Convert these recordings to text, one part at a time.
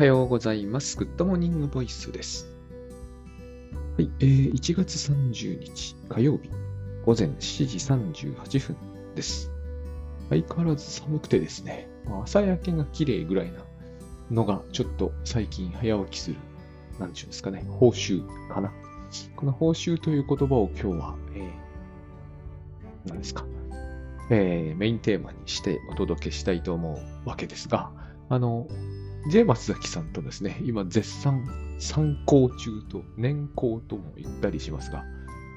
はようございます。 Good Morning Voice です。はい、えー、1月30日火曜日午前7時38分です。相変わらず寒くてですね、ま朝焼けが綺麗ぐらいなのがちょっと最近早起きする、なんちゅうんですかね、報酬かな。この報酬という言葉を今日は、えー、何ですか、えー、メインテーマにしてお届けしたいと思うわけですが、あの、J 松崎さんとですね、今絶賛参考中と年功とも言ったりしますが、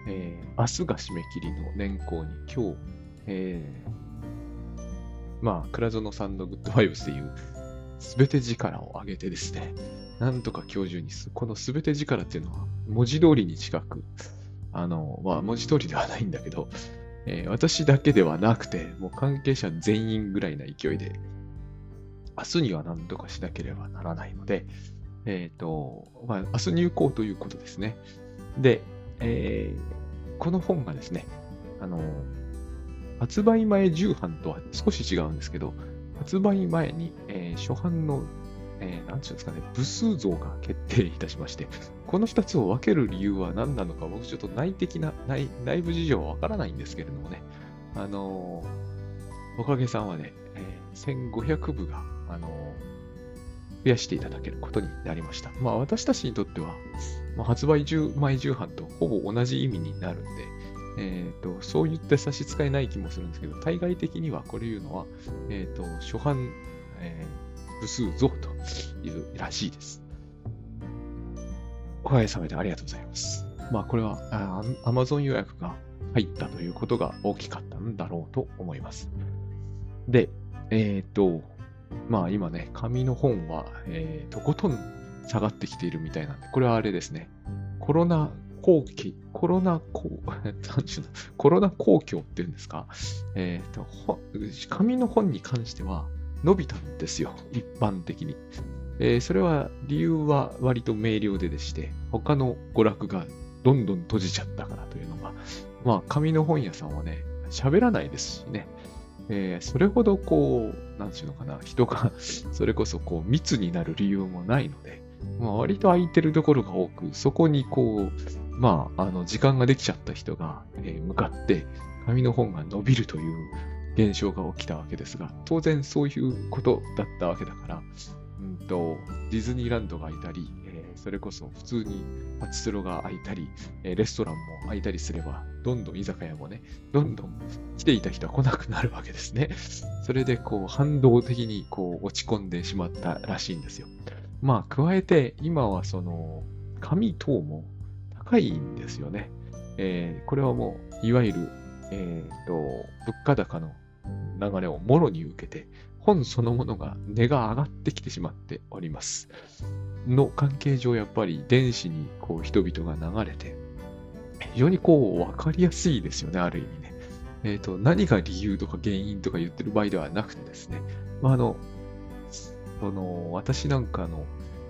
えー明日が締め切りの年功に今日、えーまあ、倉園さんのグッドバイブスでいう、すべて力を上げてですね、なんとか今日中にす、このすべて力っていうのは文字通りに近く、あの、まあ文字通りではないんだけど、えー私だけではなくて、もう関係者全員ぐらいな勢いで、明日には何とかしなければならないので、えっ、と、まあ、明日入校ということですね。で、えーこの本がですね、あの、発売前重版とは少し違うんですけど、発売前に、えー初版の、えーなんていうんですかね、部数増が決定いたしまして、この2つを分ける理由は何なのか、僕ちょっと内的な、内内部事情はわからないんですけれどもね、あのーおかげさんはね、えー1500部が、あの増やしていただけることになりました。まあ私たちにとっては、まあ、発売中前重版とほぼ同じ意味になるんで、えー、とそう言って差し支えない気もするんですけど、対外的にはこれ言うのは、えー、と初版、えー部数増というらしいです。おかげさまでありがとうございます。まあこれはあ Amazon 予約が入ったということが大きかったんだろうと思います。で、えっ、と、まあ今ね、紙の本は、えーとことん下がってきているみたいなんで、これはあれですね、コロナ後期、コロナ後、なんちゅうの、コロナ公共っていうんですか、えっ、と、紙の本に関しては伸びたんですよ、一般的に。えーそれは理由は割と明瞭ででして、他の娯楽がどんどん閉じちゃったからというのが、まあ紙の本屋さんはね、喋らないですしね、えーそれほどこう、なんていうのかな、人が それこそこう密になる理由もないので、まあ、割と空いてるところが多く、そこにこう、まあ、あの、時間ができちゃった人が、えー向かって、紙の本が伸びるという現象が起きたわけですが、当然そういうことだったわけだから、うんと、ディズニーランドがいたり、それこそ普通にパチスロが開いたり、えーレストランも開いたりすれば、どんどん居酒屋もね、どんどん来ていた人は来なくなるわけですね。それでこう反動的にこう落ち込んでしまったらしいんですよ。まあ加えて今はその紙等も高いんですよね。えーこれはもういわゆる、えーと物価高の流れをもろに受けて本そのものが値が上がってきてしまっております。の関係上やっぱり電子にこう人々が流れて非常にこう分かりやすいですよね、ある意味ね。えっ、と、何が理由とか原因とか言ってる場合ではなくてですね、まあ、あの、その、私なんかの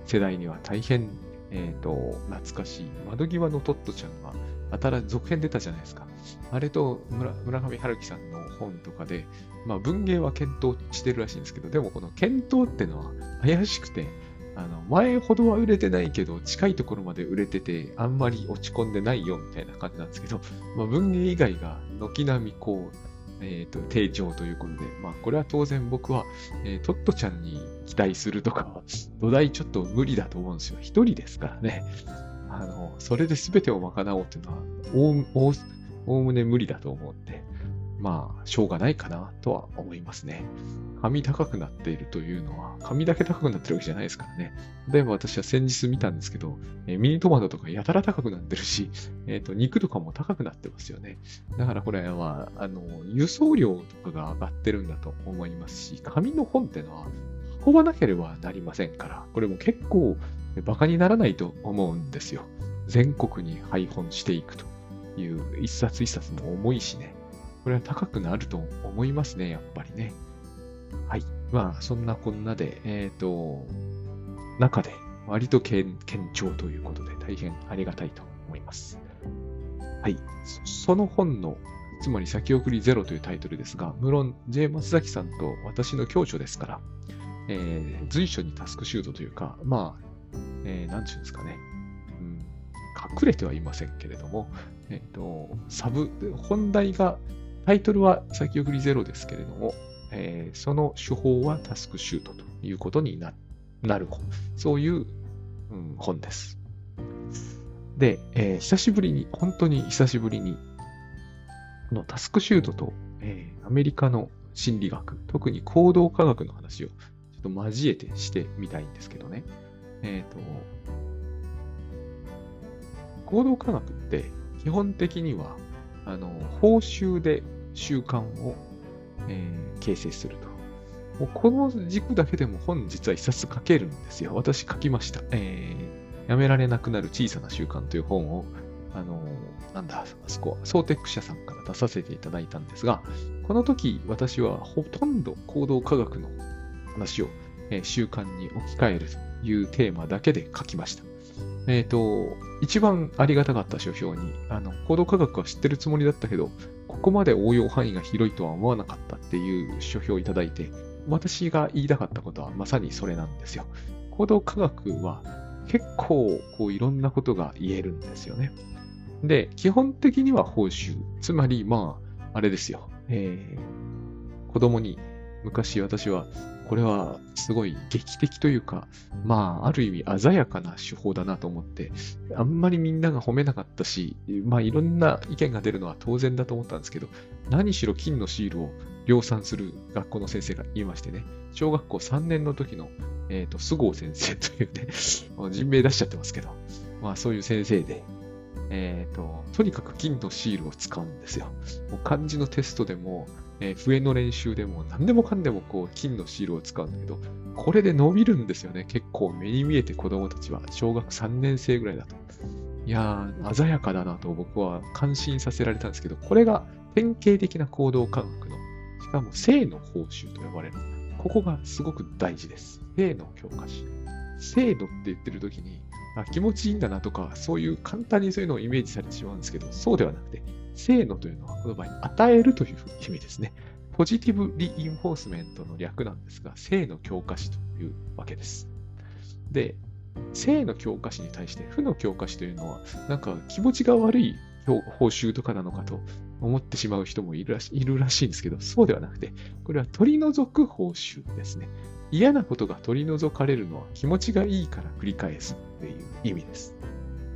世代には大変、えっ、と、懐かしい、窓際のトットちゃんが、新続編出たじゃないですか。あれと村村上春樹さんの本とかで、まあ文芸は検討してるらしいんですけど、でもこの検討ってのは怪しくて、あの、前ほどは売れてないけど、近いところまで売れてて、あんまり落ち込んでないよみたいな感じなんですけど、まあ、文芸以外が軒並みこう、えっ、と、低調ということで、まあ、これは当然僕は、えートットちゃんに期待するとか、土台ちょっと無理だと思うんですよ。一人ですからね。あの、それで全てを賄おうっていうのは、おおおおむね無理だと思うんで、まあ、しょうがないかなとは思いますね。紙高くなっているというのは、紙だけ高くなってるわけじゃないですからね。例えば私は先日見たんですけど、えーミニトマトとかやたら高くなってるし、えっ、と、肉とかも高くなってますよね。だからこれは、あの、輸送量とかが上がってるんだと思いますし、紙の本ってのは運ばなければなりませんから、これも結構馬鹿にならないと思うんですよ。全国に配本していくという一冊一冊も重いしね。これは高くなると思いますね、やっぱりね。はい。まあ、そんなこんなで、えっ、と、中で割と堅堅調ということで大変ありがたいと思います。はい。そその本の、つまり先送りゼロというタイトルですが、無論 J. 松崎さんと私の共著ですから、えー、随所にタスクシュートというか、まあ、えー、なんていうんですかね、うん、隠れてはいませんけれども、えっ、ー、と、サブ、本題が、タイトルは先送りゼロですけれども、えー、その手法はタスクシュートということになる本。そういう、うん、本です。で、えー、久しぶりに、本当に久しぶりに、このタスクシュートと、えー、アメリカの心理学、特に行動科学の話をちょっと交えてしてみたいんですけどね。えっ、ー、と、行動科学って基本的には、あの、報酬で習慣を、えー、形成すると。もうこの軸だけでも本実は一冊書けるんですよ。私書きました。えー、やめられなくなる小さな習慣という本を、あのー、なんだ、あそこ、ソーテック社さんから出させていただいたんですが、この時私はほとんど行動科学の話を、えー、習慣に置き換えるというテーマだけで書きました。えっ、ー、と、一番ありがたかった書評に、あの、行動科学は知ってるつもりだったけど、ここまで応用範囲が広いとは思わなかったっていう書評をいただいて、私が言いたかったことはまさにそれなんですよ。行動科学は結構こういろんなことが言えるんですよね。で、基本的には報酬。つまり、まあ、あれですよ。えー、子供に昔私はこれはすごい劇的というか、まあ、ある意味鮮やかな手法だなと思って、あんまりみんなが褒めなかったし、まあ、いろんな意見が出るのは当然だと思ったんですけど、何しろ金のシールを量産する学校の先生が言いましてね、小学校3年の時の、えっ、ー、と、菅生先生というね、人名出しちゃってますけど、まあ、そういう先生で、えっ、ー、と、とにかく金のシールを使うんですよ。もう漢字のテストでも、え、笛の練習でも何でもかんでもこう金のシールを使うんだけど、これで伸びるんですよね。結構目に見えて子供たちは小学3年生ぐらいだと。いやー、鮮やかだなと僕は感心させられたんですけど、これが典型的な行動科学の、しかも性の報酬と呼ばれる。ここがすごく大事です。性の教科書。制度って言ってる時に、あ気持ちいいんだなとか、そういう簡単にそういうのをイメージされてしまうんですけど、そうではなくて、せーのというのはこの場合与えるという意味ですね。ポジティブリインフォースメントの略なんですが、性の教科書というわけです。で、性の教科書に対して負の教科書というのは、なんか気持ちが悪い報酬とかなのかと思ってしまう人もいるらしいるらしいんですけど、そうではなくて、これは取り除く報酬ですね。嫌なことが取り除かれるのは気持ちがいいから繰り返すという意味です。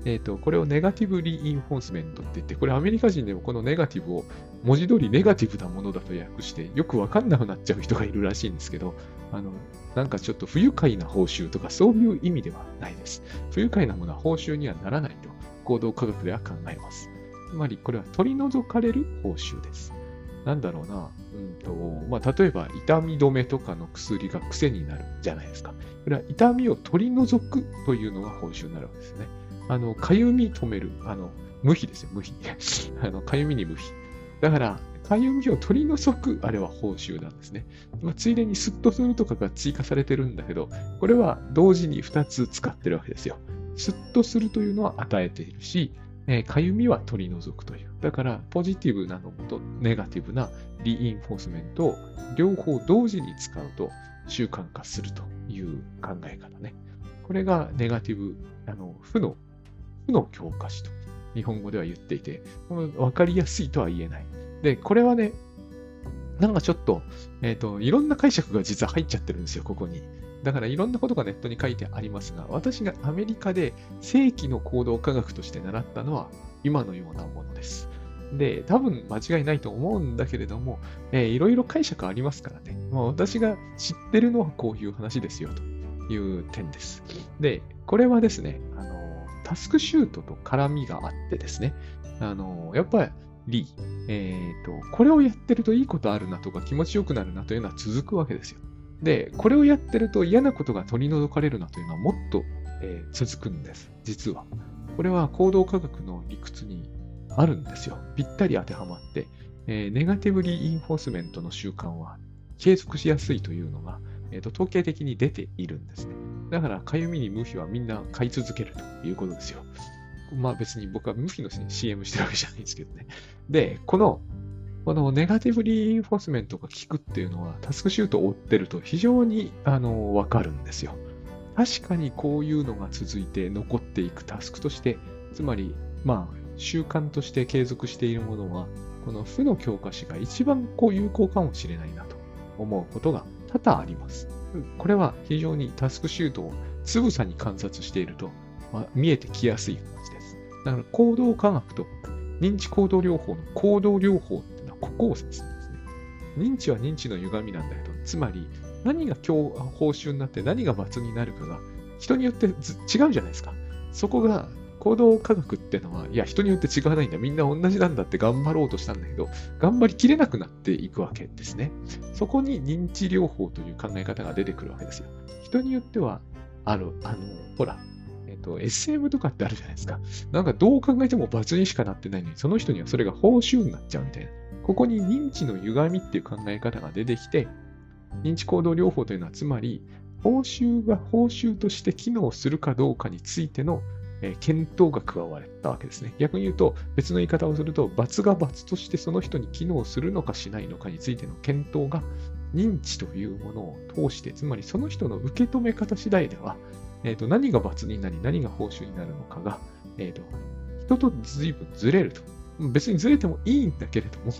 えっ、ー、と、これをネガティブリインフォースメントって言って、これアメリカ人でもこのネガティブを文字通りネガティブなものだと訳して、よくわかんなくなっちゃう人がいるらしいんですけど、あの、なんかちょっと不愉快な報酬とかそういう意味ではないです。不愉快なものは報酬にはならないと行動科学では考えます。つまりこれは取り除かれる報酬です。なんだろうな、うんとまあ、例えば痛み止めとかの薬が癖になるじゃないですか。これは痛みを取り除くというのが報酬になるわけですね。あの、かゆみ止める、あの、無比ですよ、無比。あの、かゆみに無比。だから、かゆみを取り除く、あれは報酬なんですね。まあ、ついでにスッとするとかが追加されてるんだけど、これは同時に2つ使ってるわけですよ。スッとするというのは与えているし、えー、かゆみは取り除くという。だから、ポジティブなのとネガティブなリインフォースメントを両方同時に使うと習慣化するという考え方ね。これがネガティブ、あの、負のの教科書と日本語では言っていて、わかりやすいとは言えない。で、これはね、なんかちょっと、えっ、ー、と、いろんな解釈が実は入っちゃってるんですよ、ここに。だからいろんなことがネットに書いてありますが、私がアメリカで正規の行動科学として習ったのは今のようなものです。で、多分間違いないと思うんだけれども、えー、いろいろ解釈ありますからね。まあ、私が知ってるのはこういう話ですよという点です。で、これはですね、あのタスクシュートと絡みがあってですね、あの、やっぱり、え、ー、と、これをやってるといいことあるなとか気持ちよくなるなというのは続くわけですよ。で、これをやってると嫌なことが取り除かれるなというのはもっと、えー、続くんです。実は。これは行動科学の理屈にあるんですよ。ぴったり当てはまって、えー、ネガティブリインフォースメントの習慣は継続しやすいというのが、えーと、統計的に出ているんですね。だから、かゆみに無比はみんな買い続けるということですよ。まあ別に僕は無比の CM してるわけじゃないんですけどね。で、この、このネガティブリインフォースメントが効くっていうのは、タスクシュートを追ってると非常にあのわかるんですよ。確かにこういうのが続いて残っていくタスクとして、つまり、まあ、習慣として継続しているものは、この負の教科書が一番こう有効かもしれないなと思うことが多々あります。これは非常にタスクシュートをつぶさに観察していると、まあ、見えてきやすい話です。だから行動科学と認知行動療法の行動療法っていうのはここを指すんですね。認知は認知の歪みなんだけど、つまり何が今日報酬になって何が罰になるかが人によって違うじゃないですか。そこが行動科学ってのは、いや、人によって違わないんだ。みんな同じなんだって頑張ろうとしたんだけど、頑張りきれなくなっていくわけですね。そこに認知療法という考え方が出てくるわけですよ。人によっては、ある、あの、ほら、えっと、SM とかってあるじゃないですか。なんかどう考えても罰にしかなってないのに、その人にはそれが報酬になっちゃうみたいな。ここに認知の歪みっていう考え方が出てきて、認知行動療法というのは、つまり、報酬が報酬として機能するかどうかについてのえー、検討が加われたわけですね。逆に言うと、別の言い方をすると、罰が罰としてその人に機能するのかしないのかについての検討が認知というものを通して、つまりその人の受け止め方次第では、えーと、何が罰になり、何が報酬になるのかが、えーと、人と随分ずれると。別にずれてもいいんだけれども、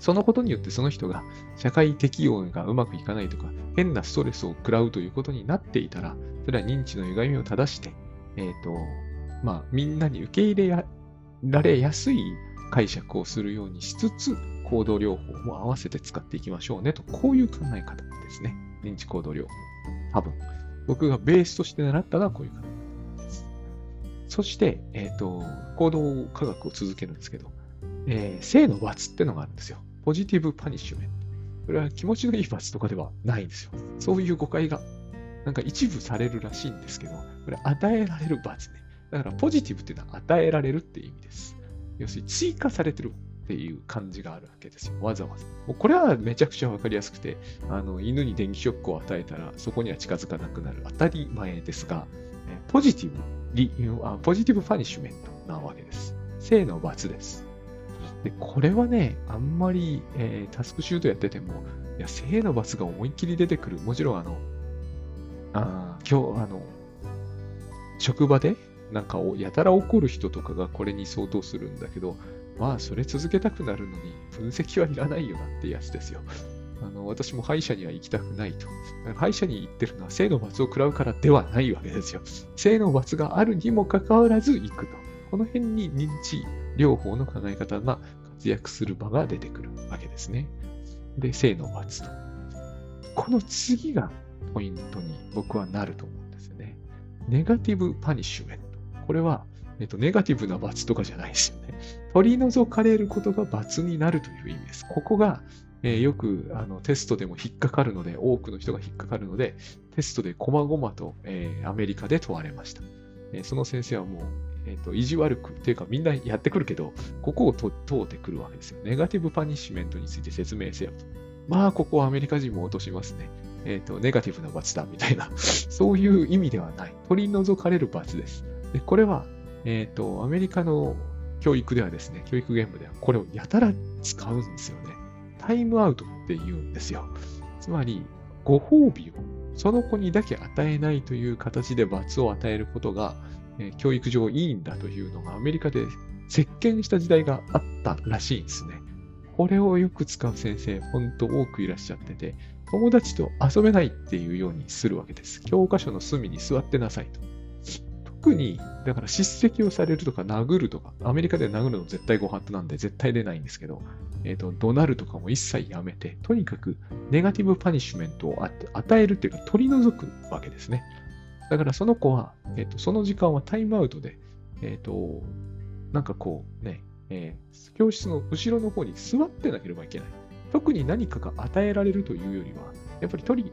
そのことによってその人が社会適応がうまくいかないとか、変なストレスを食らうということになっていたら、それは認知の歪みを正して、えっ、と、まあ、みんなに受け入れられやすい解釈をするようにしつつ、行動療法も合わせて使っていきましょうねと、こういう考え方ですね。認知行動療法。多分。僕がベースとして習ったのはこういう考え方です。そして、えっ、ー、と、行動科学を続けるんですけど、えー、性の罰ってのがあるんですよ。ポジティブパニッシュメント。これは気持ちのいい罰とかではないんですよ。そういう誤解がなんか一部されるらしいんですけど、これ与えられる罰ね。だからポジティブっていうのは与えられるっていう意味です。要するに追加されてるっていう感じがあるわけですよ。わざわざ。もうこれはめちゃくちゃわかりやすくて、あの犬に電気ショックを与えたらそこには近づかなくなる当たり前ですが、ポジティブリあ、ポジティブパニッシュメントなわけです。性の罰です。で、これはね、あんまり、えー、タスクシュートやってても、いや、性の罰が思いっきり出てくる。もちろん、あの、あ今日、あの、職場でなんかやたら怒る人とかがこれに相当するんだけど、まあ、それ続けたくなるのに分析はいらないよなってやつですよ。あの私も歯医者には行きたくないと。歯医者に行ってるのは性の罰を食らうからではないわけですよ。性の罰があるにもかかわらず行くと。この辺に認知療法の考え方が活躍する場が出てくるわけですね。で、性の罰と。この次がポイントに僕はなると思うんですよね。ネガティブパニッシュメント。これは、えっと、ネガティブな罰とかじゃないですよね。取り除かれることが罰になるという意味です。ここが、えー、よくあのテストでも引っかかるので、多くの人が引っかかるので、テストで細々と、えー、アメリカで問われました。えー、その先生はもう、えっ、と、意地悪く、っていうかみんなやってくるけど、ここを通ってくるわけですよ。ネガティブパニッシュメントについて説明せよと。まあ、ここはアメリカ人も落としますね。えっ、ー、と、ネガティブな罰だみたいな、そういう意味ではない。取り除かれる罰です。でこれは、えっ、ー、と、アメリカの教育ではですね、教育現場ではこれをやたら使うんですよね。タイムアウトって言うんですよ。つまり、ご褒美をその子にだけ与えないという形で罰を与えることが、えー、教育上いいんだというのがアメリカで席巻した時代があったらしいんですね。これをよく使う先生、ほんと多くいらっしゃってて、友達と遊べないっていうようにするわけです。教科書の隅に座ってなさいと。特に、だから叱責をされるとか殴るとか、アメリカで殴るの絶対ご法度なんで絶対出ないんですけど、えっ、ー、と、怒鳴るとかも一切やめて、とにかくネガティブパニッシュメントを与えるっていうか取り除くわけですね。だからその子は、えっ、ー、と、その時間はタイムアウトで、えっ、ー、と、なんかこうね、えー、教室の後ろの方に座ってなければいけない。特に何かが与えられるというよりは、やっぱり取り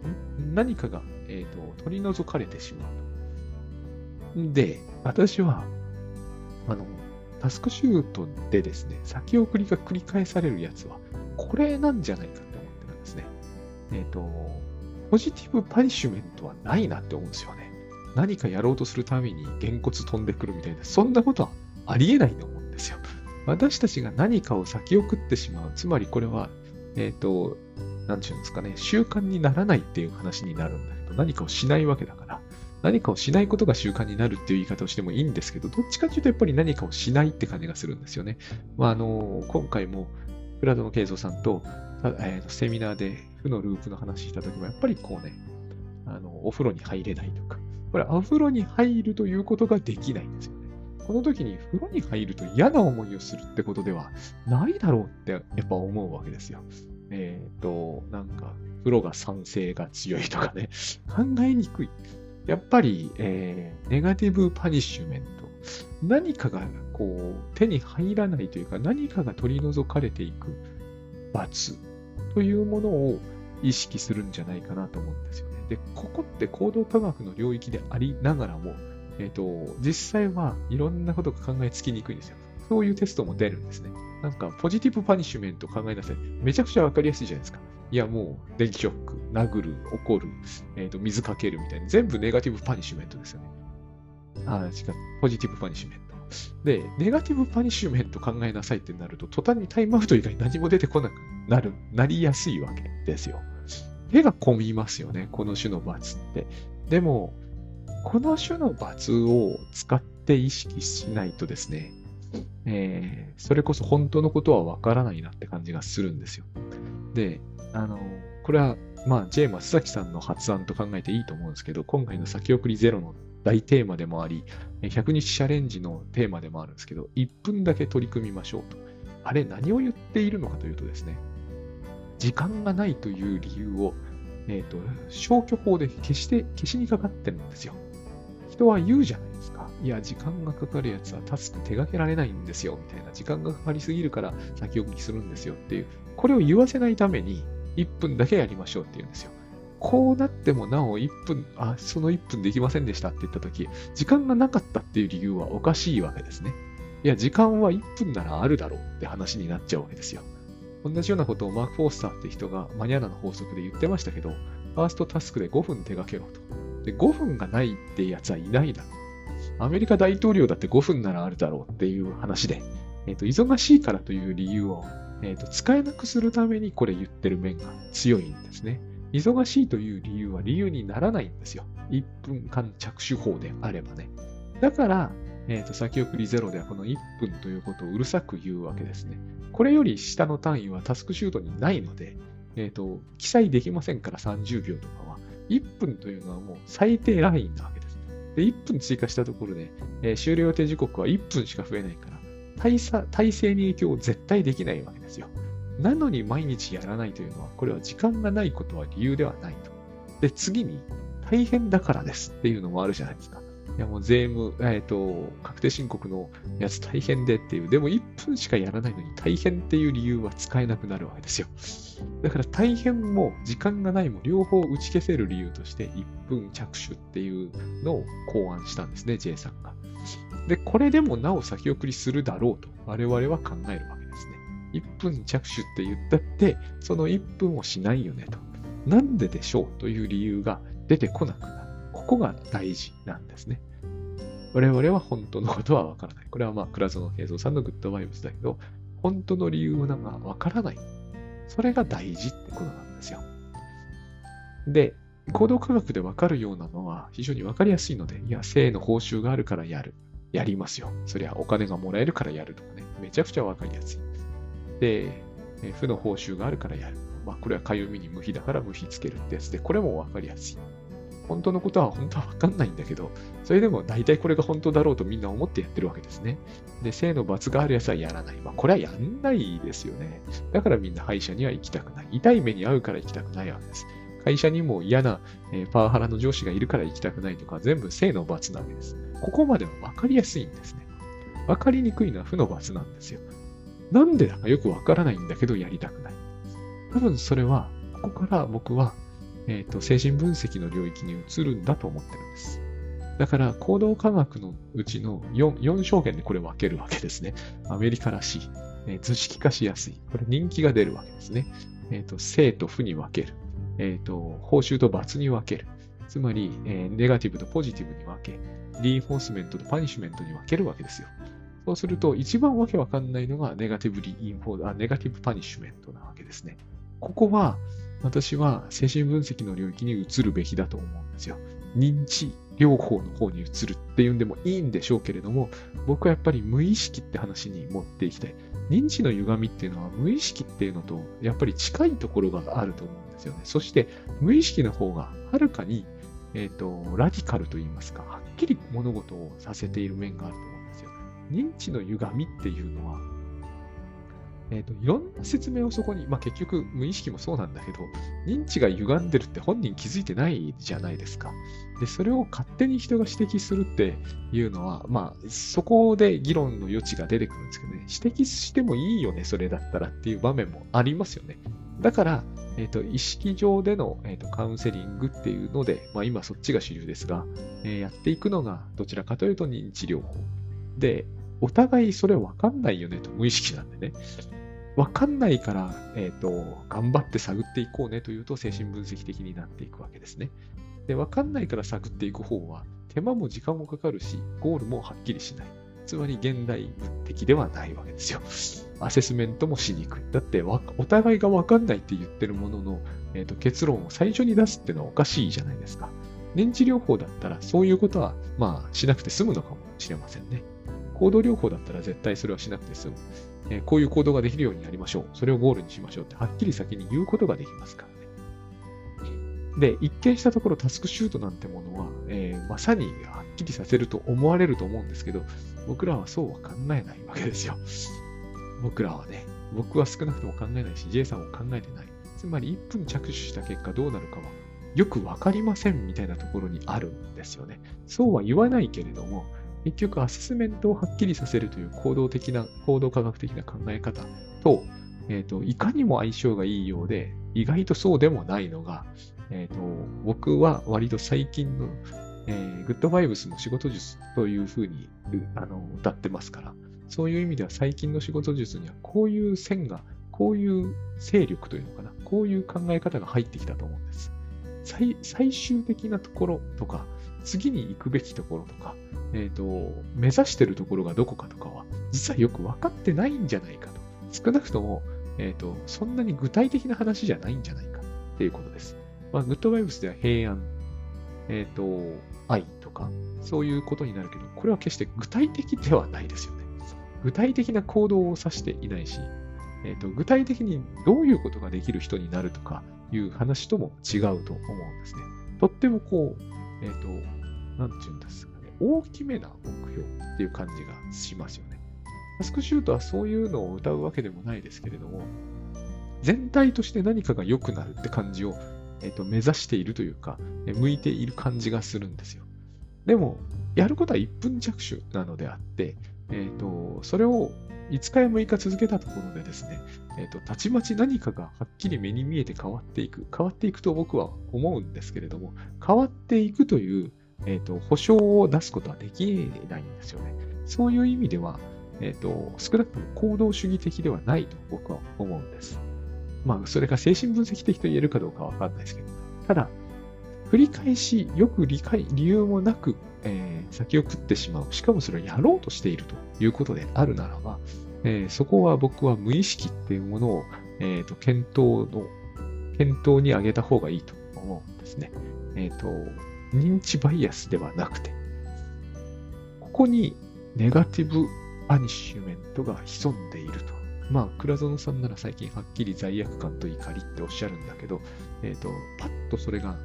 何かが、えーと、取り除かれてしまう。で、私は、あの、タスクシュートでですね、先送りが繰り返されるやつは、これなんじゃないかって思ってるんですね。えっ、ー、と、ポジティブパニッシュメントはないなって思うんですよね。何かやろうとするためにげんこつ飛んでくるみたいな、そんなことはありえないと思うんですよ。私たちが何かを先送ってしまう。つまりこれは、えっ、ー、と、なんていうんですかね、習慣にならないっていう話になるんだけど、何かをしないわけだから、何かをしないことが習慣になるっていう言い方をしてもいいんですけど、どっちかというとやっぱり何かをしないって感じがするんですよね。まあ、あの、今回も、プラドの慶三さんと、えー、セミナーで負のループの話した時も、やっぱりこうね、あの、お風呂に入れないとか、これ、お風呂に入るということができないんですよ。この時に風呂に入ると嫌な思いをするってことではないだろうってやっぱ思うわけですよ。えっ、ー、と、なんか、風呂が酸性が強いとかね、考えにくい。やっぱり、えー、ネガティブパニッシュメント。何かがこう手に入らないというか、何かが取り除かれていく罰というものを意識するんじゃないかなと思うんですよね。で、ここって行動科学の領域でありながらも、えっ、ー、と、実際はいろんなことが考えつきにくいんですよ。そういうテストも出るんですね。なんか、 positive punishment 考えなさい。めちゃくちゃわかりやすいじゃないですか。いや、もう、電気ショック、殴る、怒る、えっ、ー、と、水かけるみたいな。全部 negative punishment ですよね。ああ、違う。 Positive punishment。で、 negative punishment 考えなさいってなると、途端にタイムアウト以外何も出てこなくなる、なりやすいわけですよ。手が込みますよね、この種の罰って。でも、この種の罰を使って意識しないとですね、えー、それこそ本当のことはわからないなって感じがするんですよ。で、あの、これは、まあ、J 松崎さんの発案と考えていいと思うんですけど、今回の先送りゼロの大テーマでもあり、100日チャレンジのテーマでもあるんですけど、1分だけ取り組みましょうと。あれ、何を言っているのかというとですね、時間がないという理由を、えっ、ー、と、消去法で消して、消しにかかってるんですよ。人は言うじゃないですか。いや、時間がかかるやつはタスク手掛けられないんですよ、みたいな。時間がかかりすぎるから先送りするんですよっていう。これを言わせないために、1分だけやりましょうって言うんですよ。こうなってもなお1分、あ、その1分できませんでしたって言ったとき、時間がなかったっていう理由はおかしいわけですね。いや、時間は1分ならあるだろうって話になっちゃうわけですよ。同じようなことをマーク・フォースターって人がマニアナの法則で言ってましたけど、ファーストタスクで5分手掛けろと。で、5分がないってやつはいないだろ。アメリカ大統領だって5分ならあるだろうっていう話で、えっ、ー、と、忙しいからという理由を、えっ、ー、と、使えなくするためにこれ言ってる面が強いんですね。忙しいという理由は理由にならないんですよ。1分間着手法であればね。だから、えっ、ー、と、先送りゼロではこの1分ということをうるさく言うわけですね。これより下の単位はタスクシュートにないので、えっ、ー、と、記載できませんから30秒とかは。1分というのはもう最低ラインなわけです。で、1分追加したところで、えー、終了予定時刻は1分しか増えないから、体体制に影響を絶対できないわけですよ。なのに毎日やらないというのは、これは時間がないことは理由ではないと。で、次に、大変だからですっていうのもあるじゃないですか。やもう税務、えっ、ー、と、確定申告のやつ大変でっていう、でも1分しかやらないのに大変っていう理由は使えなくなるわけですよ。だから大変も時間がないも両方打ち消せる理由として1分着手っていうのを考案したんですね、J さんが。で、これでもなお先送りするだろうと我々は考えるわけですね。1分着手って言ったって、その1分をしないよねと。なんででしょうという理由が出てこなくなる。ここが大事なんですね。我々は本当のことはわからない。これはまあ、倉園慶三さんのグッドバイブスだけど、本当の理由なんかわからない。それが大事ってことなんですよ。で、行動科学でわかるようなのは非常にわかりやすいので、いや、性の報酬があるからやる。やりますよ。そりゃお金がもらえるからやるとかね。めちゃくちゃわかりやすい。で、負の報酬があるからやる。まあ、これはかゆみに無比だから無比つけるってやつで、これもわかりやすい。本当のことは本当はわかんないんだけど、それでも大体これが本当だろうとみんな思ってやってるわけですね。で、性の罰があるやつはやらない。まあ、これはやんないですよね。だからみんな歯医者には行きたくない。痛い目に遭うから行きたくないわけです。会社にも嫌な、えパワハラの上司がいるから行きたくないとか、全部性の罰なわけです。ここまでは分かりやすいんですね。分かりにくいのは負の罰なんですよ。なんでだかよくわからないんだけどやりたくない。多分それは、ここから僕は、え、ー、と、精神分析の領域に移るんだと思ってるんです。だから、行動科学のうちの 4, 4証言でこれ分けるわけですね。アメリカらしい。えー、図式化しやすい。これ人気が出るわけですね。え、ー、と、正と負に分ける。えっ、と、報酬と罰に分ける。つまり、えネガティブとポジティブに分け、 reinforcement と punishment に分けるわけですよ。そうすると、一番わけわかんないのが negative reinfor あ、 negative punishment なわけですね。ここは、私は精神分析の領域に移るべきだと思うんですよ。認知療法の方に移るっていうんでもいいんでしょうけれども、僕はやっぱり無意識って話に持っていきたい。認知の歪みっていうのは無意識っていうのとやっぱり近いところがあると思うんですよね。そして無意識の方がはるかに、えっ、ー、と、ラディカルと言いますか、はっきり物事をさせている面があると思うんですよ。認知の歪みっていうのは、え、ー、と、いろんな説明をそこに、まあ結局無意識もそうなんだけど、認知が歪んでるって本人気づいてないじゃないですか。で、それを勝手に人が指摘するっていうのは、まあそこで議論の余地が出てくるんですけどね、指摘してもいいよね、それだったらっていう場面もありますよね。だから、え、ー、と、意識上での、えーと、カウンセリングっていうので、まあ今そっちが主流ですが、えー、やっていくのがどちらかというと認知療法。で、お互いそれわかんないよねと無意識なんでね。わかんないから、えっ、ー、と、頑張って探っていこうねというと精神分析的になっていくわけですね。で、わかんないから探っていく方は、手間も時間もかかるし、ゴールもはっきりしない。つまり現代的ではないわけですよ。アセスメントもしにくい。だってお互いがわかんないって言ってるものの、えーと、結論を最初に出すっていうのはおかしいじゃないですか。認知療法だったらそういうことはまあしなくて済むのかもしれませんね。行動療法だったら絶対それはしなくて済む。え、こういう行動ができるようになりましょう。それをゴールにしましょうってはっきり先に言うことができますからね。で、一見したところタスクシュートなんてものは、えー、まさにはっきりさせると思われると思うんですけど、僕らはそうは考えないわけですよ。僕らはね、僕は少なくとも考えないし、J さんも考えてない。つまり1分着手した結果どうなるかはよくわかりませんみたいなところにあるんですよね。そうは言わないけれども、結局アセスメントをはっきりさせるという行動的な、行動科学的な考え方と、えっ、ー、と、いかにも相性がいいようで、意外とそうでもないのが、えっ、ー、と、僕は割と最近の、えー、グッドバイブスの仕事術というふうにあの歌ってますから、そういう意味では最近の仕事術にはこういう線が、こういう勢力というのかな、こういう考え方が入ってきたと思うんです。最最終的なところとか、次に行くべきところとか、えっ、ー、と、目指してるところがどこかとかは、実はよく分かってないんじゃないかと。少なくとも、えっ、ー、と、そんなに具体的な話じゃないんじゃないかっていうことです。まあ、グッドバイブスでは平安、えっ、ー、と、愛とか、そういうことになるけど、これは決して具体的ではないですよね。具体的な行動を指していないし、えっ、と、具体的にどういうことができる人になるとかいう話とも違うと思うんですね。とってもこう、えっ、ー、と、なんて言うんですかね、大きめな目標っていう感じがしますよね。タスクシュートはそういうのを歌うわけでもないですけれども、全体として何かが良くなるって感じを、えーと、目指しているというか、向いている感じがするんですよ。でも、やることは1分着手なのであって、えーと、それを5日や6日続けたところでですね、え、ー、と、たちまち何かがはっきり目に見えて変わっていく。変わっていくと僕は思うんですけれども、変わっていくという、え、ー、と、保証を出すことはできないんですよね。そういう意味では、えっ、ー、と、少なくとも行動主義的ではないと僕は思うんです。まあ、それが精神分析的と言えるかどうかわかんないですけど、ただ、繰り返しよく理解、理由もなく、えー、先を食ってしまう。しかもそれをやろうとしているということであるならば、えー、そこは僕は無意識っていうものを、えーと、検討の、検討に上げた方がいいと思うんですね。えっ、ー、と、認知バイアスではなくて、ここにネガティブアニッシュメントが潜んでいると。まあ、倉園さんなら最近はっきり罪悪感と怒りっておっしゃるんだけど、えっ、ー、と、パッとそれが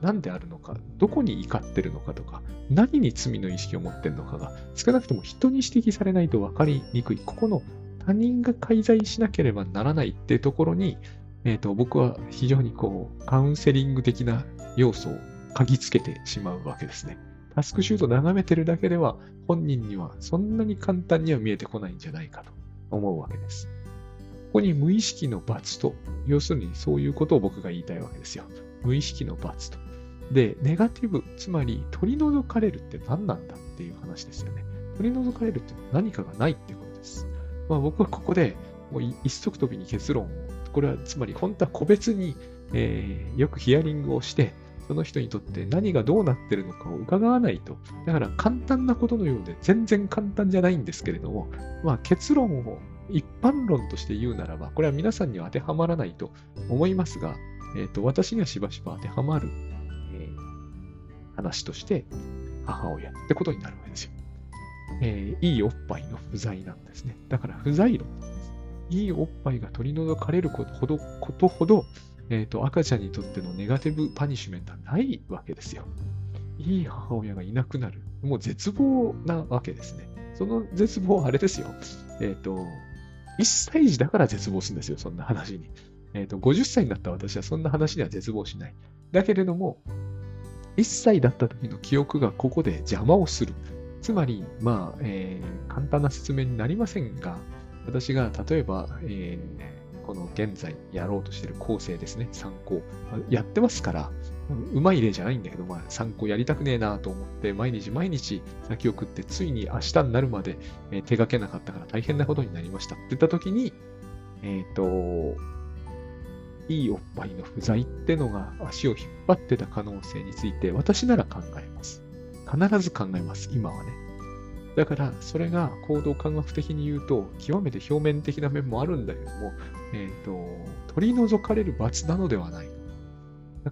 何であるか、どこに怒ってるのかとか、何に罪の意識を持ってるのかが、少なくとも人に指摘されないと分かりにくい。ここの他人が介在しなければならないっていうところに、え、ー、と、僕は非常にこう、カウンセリング的な要素を嗅ぎつけてしまうわけですね。タスクシュート眺めてるだけでは、本人にはそんなに簡単には見えてこないんじゃないかと思うわけです。ここに無意識の罰と、要するにそういうことを僕が言いたいわけですよ。無意識の罰と。で、ネガティブ、つまり取り除かれるって何なんだっていう話ですよね。取り除かれるって何かがないってことです。まあ僕はここでもう一足飛びに結論を、これはつまり本当は個別に、えー、よくヒアリングをして、その人にとって何がどうなってるのかを伺わないと。だから簡単なことのようで全然簡単じゃないんですけれども、まあ結論を一般論として言うならば、これは皆さんには当てはまらないと思いますが、え、ー、と、私にはしばしば当てはまる、話として、母親ってことになるわけですよ。えー、いいおっぱいの不在なんですね。だから不在論なんです。いいおっぱいが取り除かれることほど、ことほどえっ、ー、と、赤ちゃんにとってのネガティブパニッシュメントはないわけですよ。いい母親がいなくなる。もう絶望なわけですね。その絶望はあれですよ。えっ、ー、と、1歳児だから絶望するんですよ、そんな話に。えっ、ー、と、50歳になった私はそんな話には絶望しない。だけれども、1歳だった時の記憶がここで邪魔をする。つまり、まあ、えー、簡単な説明になりませんが、私が例えば、えーこの現在やろうとしてる構成ですね、参考。やってますから、うまい例じゃないんだけど、まあ、参考やりたくねえなと思って、毎日毎日先送って、ついに明日になるまで、え手がけなかったから大変なことになりましたって言った時に、えっ、ー、と、いいおっぱいの不在ってのが足を引っ張ってた可能性について、私なら考えます。必ず考えます、今はね。だから、それが行動科学的に言うと、極めて表面的な面もあるんだけども、えっ、ー、と、取り除かれる罰なのではない。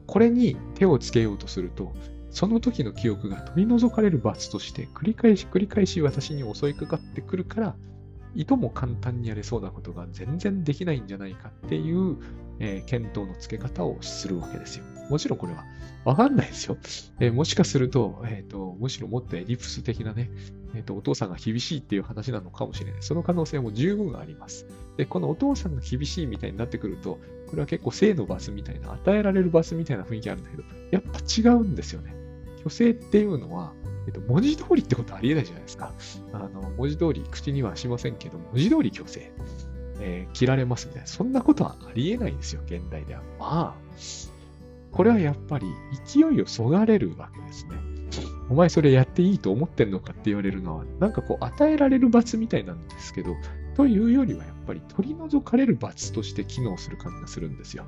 これに手をつけようとすると、その時の記憶が取り除かれる罰として、繰り返し繰り返し私に襲いかかってくるから、いとも簡単にやれそうなことが全然できないんじゃないかっていう、えー、検討のつけ方をするわけですよ。もちろんこれはわかんないですよ。えー、もしかすると、えっ、ー、と、むしろもっとエリプス的なね、えっ、と、お父さんが厳しいっていう話なのかもしれない。その可能性も十分あります。で、このお父さんが厳しいみたいになってくると、これは結構性のバスみたいな、与えられるバスみたいな雰囲気あるんだけど、やっぱ違うんですよね。虚勢っていうのは、えっと、文字通りってことはありえないじゃないですか。あの、文字通り、口にはしませんけど、文字通り虚勢。えー、切られますみたいな。そんなことはありえないんですよ、現代では。まあ、これはやっぱり勢いをそがれるわけですね。お前それやっていいと思ってんのかって言われるのは、なんかこう与えられる罰みたいなんですけど、というよりはやっぱり取り除かれる罰として機能する感じがするんですよ。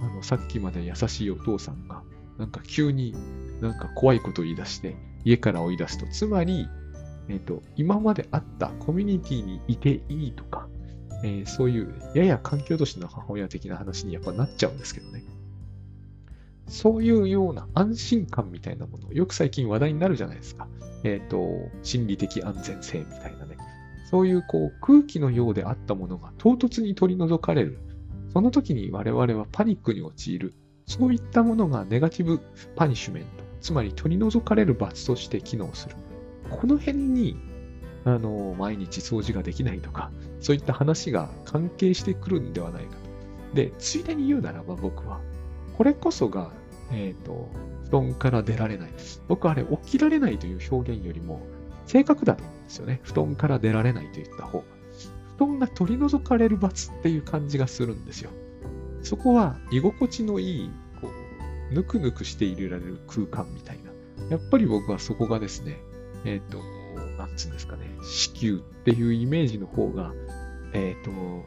あの、さっきまで優しいお父さんが、なんか急になんか怖いことを言い出して、家から追い出すと、つまり、えっ、ー、と、今まであったコミュニティにいていいとか、えー、そういうやや環境都市の母親的な話にやっぱなっちゃうんですけどね。そういうような安心感みたいなもの、よく最近話題になるじゃないですか。えっ、ー、と、心理的安全性みたいなね。そういうこう空気のようであったものが唐突に取り除かれる。その時に我々はパニックに陥る。そういったものがネガティブパニッシュメント、つまり取り除かれる罰として機能する。この辺に、あの、毎日掃除ができないとか、そういった話が関係してくるんではないかと。で、ついでに言うならば僕は、これこそが、えっ、ー、と、布団から出られない。僕はあれ、起きられないという表現よりも、正確だと思うんですよね。布団から出られないと言った方が。布団が取り除かれる罰っていう感じがするんですよ。そこは居心地のいい、こう、ぬくぬくして入れられる空間みたいな。やっぱり僕はそこがですね、えっ、ー、と、なんつうんですかね、子宮っていうイメージの方が、えっ、ー、と、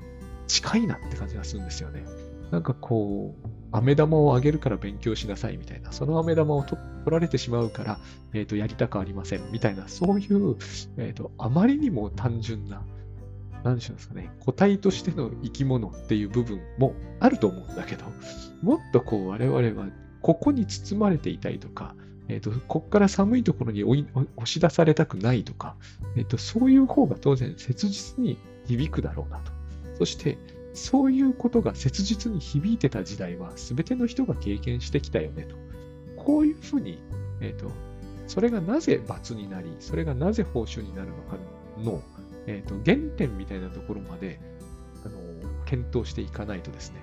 近いなって感じがするんですよね。なんかこう、飴玉をあげるから勉強しなさいみたいな、その飴玉を取られてしまうから、えっ、ー、と、やりたくありませんみたいな、そういう、えっ、ー、と、あまりにも単純な、何でしょうですかね、個体としての生き物っていう部分もあると思うんだけど、もっとこう我々はここに包まれていたいとか、えっ、ー、と、こっから寒いところに押し出されたくないとか、えっ、と、そういう方が当然切実に響くだろうなと。そして、そういうことが切実に響いてた時代は全ての人が経験してきたよねと。こういうふうに、えっ、ー、と、それがなぜ罰になり、それがなぜ報酬になるのかの、えっ、と、原点みたいなところまで、あの、検討していかないとですね、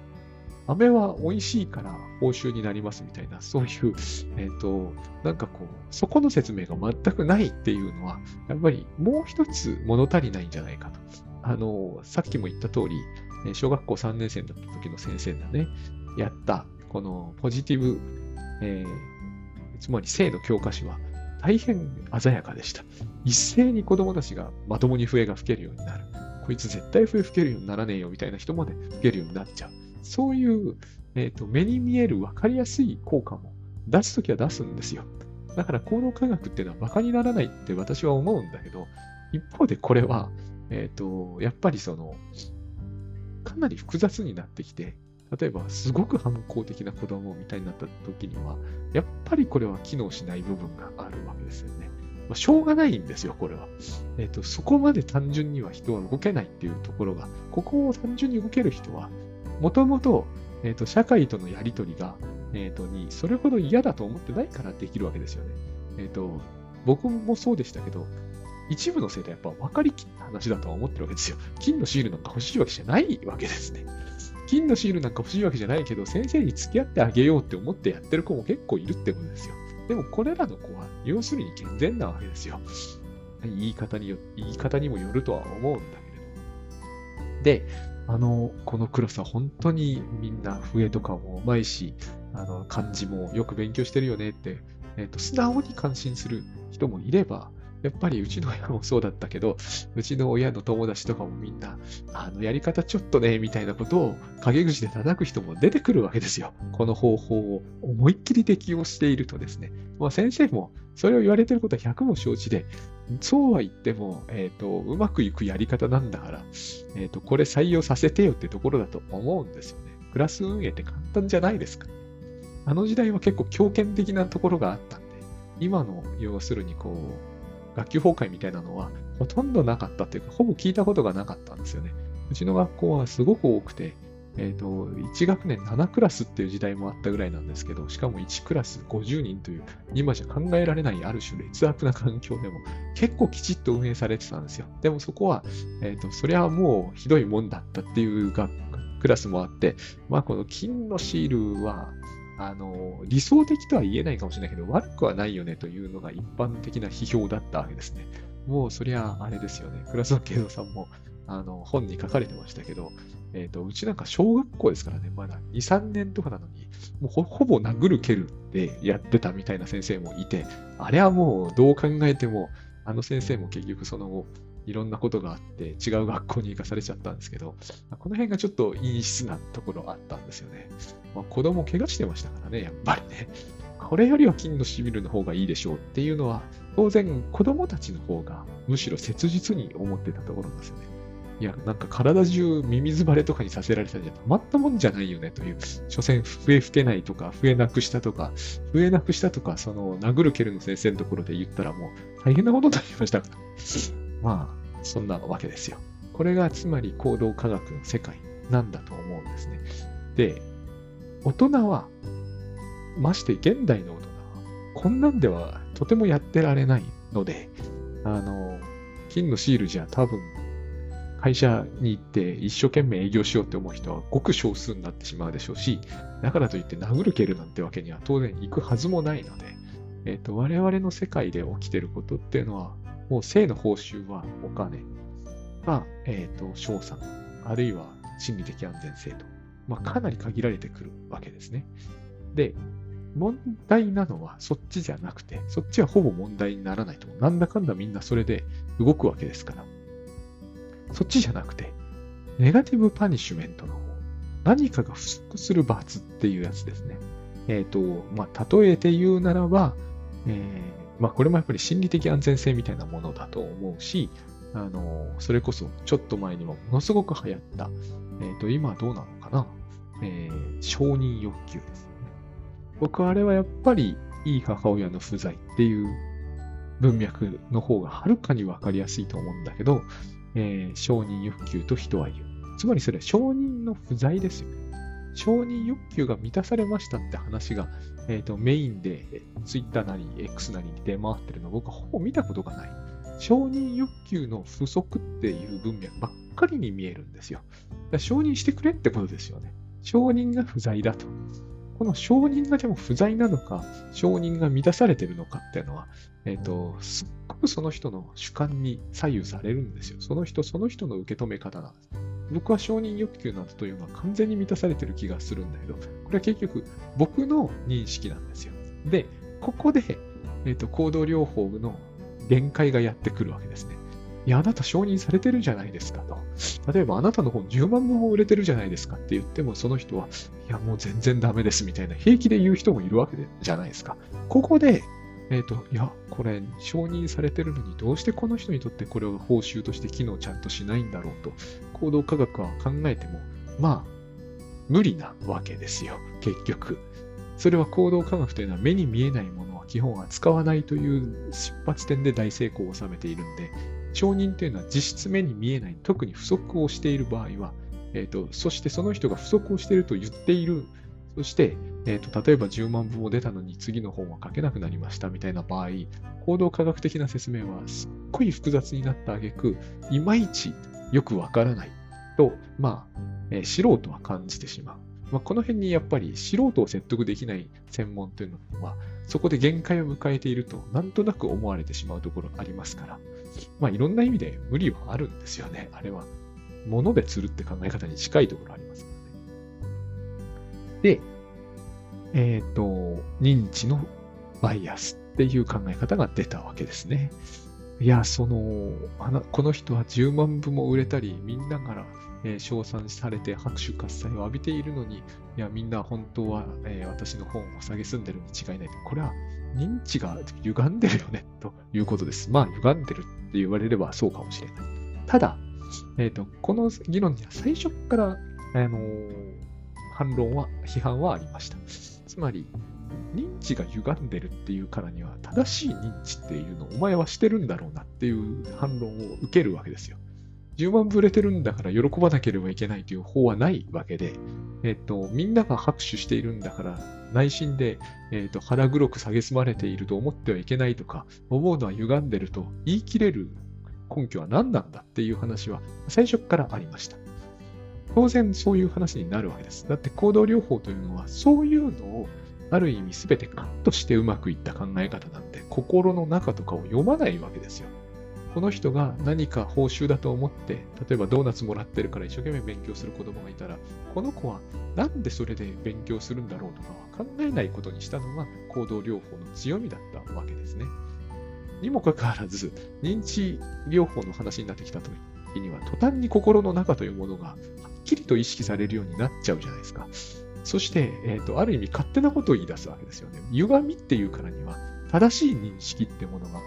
飴は美味しいから報酬になりますみたいな、そういう、えっ、ー、と、なんかこう、そこの説明が全くないっていうのは、やっぱりもう一つ物足りないんじゃないかと。あの、さっきも言った通り、小学校3年生だった時の先生がね、やった、このポジティブ、えー、つまり性の教科書は大変鮮やかでした。一斉に子供たちがまともに笛が吹けるようになる。こいつ絶対笛吹けるようにならねえよみたいな人まで吹けるようになっちゃう。そういう、えーと、目に見える分かりやすい効果も出すときは出すんですよ。だから行動科学っていうのは馬鹿にならないって私は思うんだけど、一方でこれは、えっ、ー、と、やっぱりその、かなり複雑になってきて、例えばすごく反抗的な子供みたいになった時には、やっぱりこれは機能しない部分があるわけですよね。まあ、しょうがないんですよ、これは。えっ、ー、と、そこまで単純には人は動けないっていうところが、ここを単純に動ける人は、もともと、えっ、と、社会とのやりとりが、えっ、と、に、それほど嫌だと思ってないからできるわけですよね。えっ、と、僕もそうでしたけど、一部の生徒はやっぱ分かりきった話だとは思ってるわけですよ。金のシールなんか欲しいわけじゃないわけですね。金のシールなんか欲しいわけじゃないけど、先生に付き合ってあげようって思ってやってる子も結構いるってことですよ。でもこれらの子は、要するに健全なわけですよ。言い方によ、言い方にもよるとは思うんだけれど。で、あの、このクラスは本当にみんな笛とかもうまいし、あの、漢字もよく勉強してるよねって、えっ、ー、と、素直に感心する人もいれば、やっぱりうちの親もそうだったけど、うちの親の友達とかもみんな、あのやり方ちょっとね、みたいなことを陰口で叩く人も出てくるわけですよ。この方法を思いっきり適用しているとですね。まあ、先生もそれを言われてることは100も承知で、そうは言っても、えっ、ー、と、うまくいくやり方なんだから、えっ、ー、と、これ採用させてよってところだと思うんですよね。クラス運営って簡単じゃないですか。あの時代は結構強権的なところがあったんで、今の要するにこう、学級崩壊みたいなのはほとんどなかったっていうか、ほぼ聞いたことがなかったんですよね。うちの学校はすごく多くて、えっ、ー、と、1学年7クラスっていう時代もあったぐらいなんですけど、しかも1クラス50人という、今じゃ考えられないある種劣悪な環境でも結構きちっと運営されてたんですよ。でもそこは、えっ、ー、と、それはもうひどいもんだったっていう学クラスもあって、まあこの金のシールは、あの、理想的とは言えないかもしれないけど、悪くはないよねというのが一般的な批評だったわけですね。もうそりゃあれですよね。クラスの慶三さんもあの本に書かれてましたけど、えっ、ー、と、うちなんか小学校ですからね、まだ2、3年とかなのに、もうほほぼ殴る蹴るってやってたみたいな先生もいて、あれはもうどう考えても、あの先生も結局その後、いろんなことがあって違う学校に行かされちゃったんですけど、この辺がちょっと陰湿なところあったんですよね。まあ、子供怪我してましたからね、やっぱりね。これよりは金のシビルの方がいいでしょうっていうのは、当然子供たちの方がむしろ切実に思ってたところなんですよね。いや、なんか体中ミミズバレとかにさせられたんじゃたまったもんじゃないよねという、所詮笛吹けないとか、笛なくしたとか、笛なくしたとか、その殴る蹴るの先生のところで言ったらもう大変なことになりました。まあ、そんなわけですよ。これがつまり行動科学の世界なんだと思うんですね。で、大人は、まして現代の大人は、こんなんではとてもやってられないので、あの、金のシールじゃ多分、会社に行って一生懸命営業しようって思う人はごく少数になってしまうでしょうし、だからといって殴る蹴るなんてわけには当然行くはずもないので、えっ、ー、と、我々の世界で起きてることっていうのは、もう性の報酬はお金まあ、えっ、ー、と、賞賛、あるいは心理的安全性と、まあ、かなり限られてくるわけですね。で、問題なのはそっちじゃなくて、そっちはほぼ問題にならないと。なんだかんだみんなそれで動くわけですから。そっちじゃなくて、ネガティブパニッシュメントの方。何かが不足する罰っていうやつですね。えっ、ー、と、まあ、例えて言うならば、えーまあ、これもやっぱり心理的安全性みたいなものだと思うし、あの、それこそちょっと前にもものすごく流行った、えっ、ー、と、今どうなのかな、え、承認欲求ですよね。僕はあれはやっぱり、いい母親の不在っていう文脈の方がはるかにわかりやすいと思うんだけど、えー、承認欲求と人は言う。つまりそれは承認の不在ですよね。承認欲求が満たされましたって話が、えーと、メインで Twitter なり X なりに出回ってるの僕はほぼ見たことがない。承認欲求の不足っていう文脈ばっかりに見えるんですよ。だ承認してくれってことですよね。承認が不在だと。この承認がでも不在なのか、承認が満たされてるのかっていうのは、えっ、ー、と、すっくその人の主観に左右されるんですよ。その人その人の受け止め方なんです。僕は承認欲求などというのは完全に満たされてる気がするんだけど、これは結局僕の認識なんですよ。で、ここで、えーと、行動療法の限界がやってくるわけですね。いや、あなた承認されてるじゃないですかと。例えば、あなたの本10万部も売れてるじゃないですかって言っても、その人は、いや、もう全然ダメですみたいな、平気で言う人もいるわけじゃないですか。ここで、えっ、ー、と、いや、これ、承認されてるのに、どうしてこの人にとってこれを報酬として機能ちゃんとしないんだろうと、行動科学は考えても、まあ、無理なわけですよ、結局。それは行動科学というのは目に見えないものは基本は使わないという出発点で大成功を収めているんで、承認というのは実質目に見えない、特に不足をしている場合は、えーと、そしてその人が不足をしていると言っている、そして、えーと、例えば10万部も出たのに次の本は書けなくなりましたみたいな場合、行動科学的な説明はすっごい複雑になった挙句、いまいちよくわからないと、まあ、えー、素人は感じてしまう。まあ、この辺にやっぱり素人を説得できない専門というのは、そこで限界を迎えていると、なんとなく思われてしまうところがありますから、まあいろんな意味で無理はあるんですよね、あれは。物で釣るって考え方に近いところありますからね。で、えっ、ー、と、認知のバイアスっていう考え方が出たわけですね。いや、その、この人は10万部も売れたり、みんなからえー、称賛されて拍手喝采を浴びているのに、いや、みんな本当は、えー、私の本を蔑んでるに違いない。これは認知が歪んでるよね、ということです。まあ、歪んでるって言われればそうかもしれない。ただ、えっ、ー、と、この議論には最初から、あの反論は、批判はありました。つまり、認知が歪んでるっていうからには、正しい認知っていうのをお前はしてるんだろうなっていう反論を受けるわけですよ。10万部売れてるんだから喜ばなければいけないという法はないわけで、えっと、みんなが拍手しているんだから、内心で、えっと、腹黒く蔑まれていると思ってはいけないとか、思うのは歪んでると言い切れる根拠は何なんだっていう話は最初からありました。当然そういう話になるわけです。だって行動療法というのはそういうのをある意味全てカットしてうまくいった考え方なんで、心の中とかを読まないわけですよ。この人が何か報酬だと思って、例えばドーナツもらってるから一生懸命勉強する子供がいたら、この子はなんでそれで勉強するんだろうとかは考えないことにしたのが行動療法の強みだったわけですね。にもかかわらず、認知療法の話になってきた時には、途端に心の中というものがきりと意識されるようになっちゃうじゃないですか。そして、えーと、ある意味勝手なことを言い出すわけですよね。歪みっていうからには、正しい認識ってものが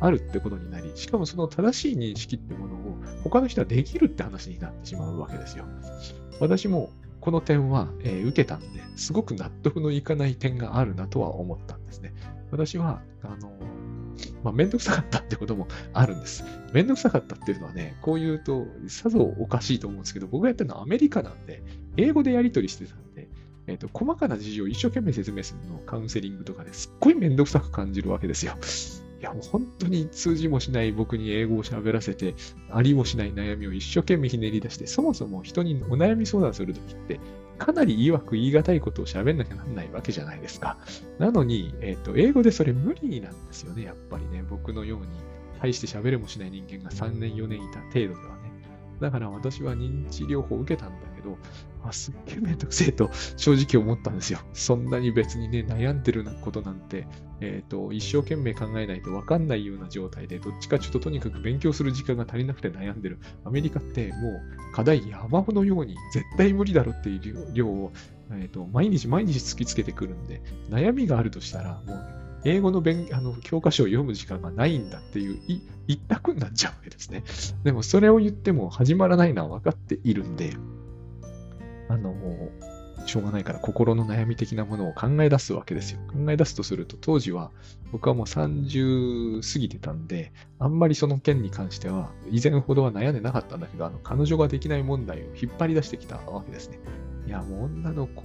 あるってことになり、しかもその正しい認識ってものを他の人はできるって話になってしまうわけですよ。私もこの点は、えー、受けたんで、すごく納得のいかない点があるなとは思ったんですね。私は、あのまあ、めんどくさかったってこともあるんです。めんどくさかったっていうのはね、こう言うと、さぞおかしいと思うんですけど、僕がやってるのはアメリカなんで、英語でやり取りしてたんで、えっ、ー、と、細かな事情を一生懸命説明するのをカウンセリングとかですっごいめんどくさく感じるわけですよ。いや、もう本当に通じもしない僕に英語を喋らせて、ありもしない悩みを一生懸命ひねり出して、そもそも人にお悩み相談するときって、かなり曰く言い難いことを喋んなきゃなんないわけじゃないですか。なのに、えっ、ー、と、英語でそれ無理なんですよね、やっぱりね。僕のように、大して喋れもしない人間が3年、4年いた程度ではね。だから私は認知療法を受けたんだけど、あ、すっげえめんどくせえと正直思ったんですよ。そんなに別にね、悩んでるなことなんて、えっ、ー、と、一生懸命考えないとわかんないような状態で、どっちかちょっととにかく勉強する時間が足りなくて悩んでる。アメリカってもう課題山のように絶対無理だろっていう量を、えっ、ー、と、毎日毎日突きつけてくるんで、悩みがあるとしたら、もう英語の勉あの教科書を読む時間がないんだっていう一択になっちゃうわけですね。でもそれを言っても始まらないのは分かっているんで、あの、しょうがないから心の悩み的なものを考え出すわけですよ。考え出すとすると、当時は僕はもう30過ぎてたんで、あんまりその件に関しては、以前ほどは悩んでなかったんだけど、あの、彼女ができない問題を引っ張り出してきたわけですね。いや、もう女の子、